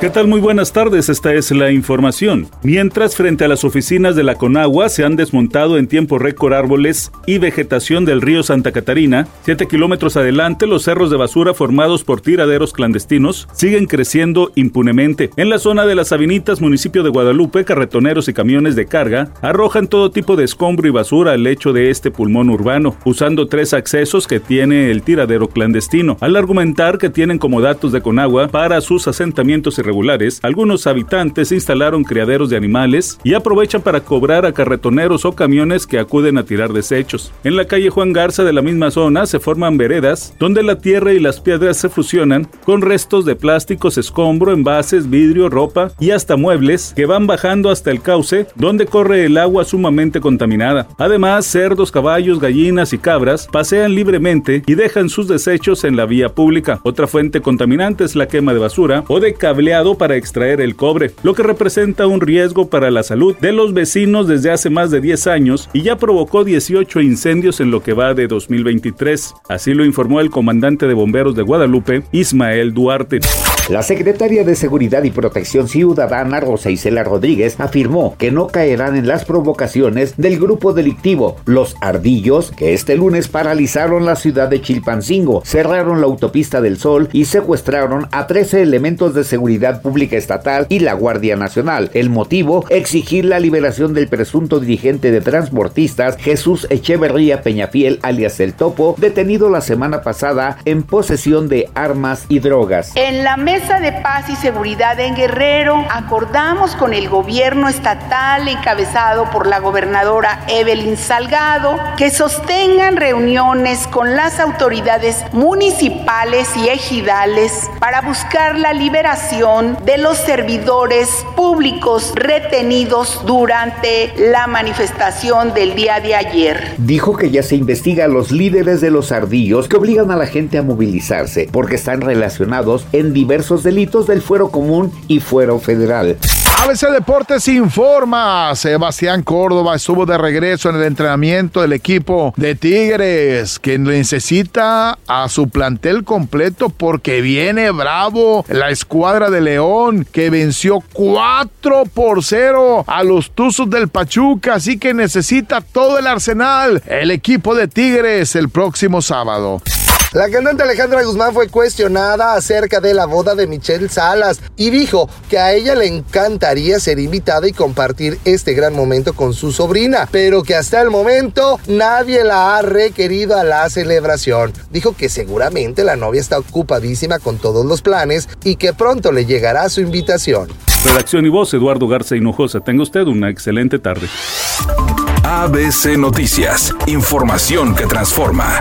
¿Qué tal? Muy buenas tardes, esta es la información. Mientras frente a las oficinas de la Conagua se han desmontado en tiempo récord árboles y vegetación del río Santa Catarina, siete kilómetros adelante los cerros de basura formados por tiraderos clandestinos siguen creciendo impunemente. En la zona de las Sabinitas, municipio de Guadalupe, carretoneros y camiones de carga arrojan todo tipo de escombro y basura al lecho de este pulmón urbano, usando tres accesos que tiene el tiradero clandestino, al argumentar que tienen como datos de Conagua para sus asentamientos y regulares, algunos habitantes instalaron criaderos de animales y aprovechan para cobrar a carretoneros o camiones que acuden a tirar desechos. En la calle Juan Garza de la misma zona se forman veredas donde la tierra y las piedras se fusionan con restos de plásticos, escombro, envases, vidrio, ropa y hasta muebles que van bajando hasta el cauce donde corre el agua sumamente contaminada. Además, cerdos, caballos, gallinas y cabras pasean libremente y dejan sus desechos en la vía pública. Otra fuente contaminante es la quema de basura o de cableado para extraer el cobre, lo que representa un riesgo para la salud de los vecinos desde hace más de 10 años y ya provocó 18 incendios en lo que va de 2023. Así lo informó el comandante de bomberos de Guadalupe, Ismael Duarte. La secretaria de Seguridad y Protección Ciudadana, Rosa Isela Rodríguez, afirmó que no caerán en las provocaciones del grupo delictivo Los Ardillos, que este lunes paralizaron la ciudad de Chilpancingo, cerraron la autopista del Sol y secuestraron a 13 elementos de seguridad pública estatal y la Guardia Nacional. El motivo, exigir la liberación del presunto dirigente de transportistas Jesús Echeverría Peñafiel, alias El Topo, detenido la semana pasada en posesión de armas y drogas. En la Mesa de Paz y Seguridad en Guerrero acordamos con el gobierno estatal encabezado por la gobernadora Evelyn Salgado que sostengan reuniones con las autoridades municipales y ejidales para buscar la liberación de los servidores públicos retenidos durante la manifestación del día de ayer. Dijo que ya se investiga a los líderes de los ardillos que obligan a la gente a movilizarse porque están relacionados en delitos del fuero común y fuero federal. ABC Deportes informa. Sebastián Córdoba estuvo de regreso en el entrenamiento del equipo de Tigres, que necesita a su plantel completo porque viene bravo la escuadra de León, que venció 4 por 0 a los Tuzos del Pachuca, así que necesita todo el arsenal el equipo de Tigres el próximo sábado. La cantante Alejandra Guzmán fue cuestionada acerca de la boda de Michelle Salas y dijo que a ella le encantaría ser invitada y compartir este gran momento con su sobrina, pero que hasta el momento nadie la ha requerido a la celebración. Dijo que seguramente la novia está ocupadísima con todos los planes y que pronto le llegará su invitación. Redacción y voz, Eduardo Garza Hinojosa. Tenga usted una excelente tarde. ABC Noticias, información que transforma.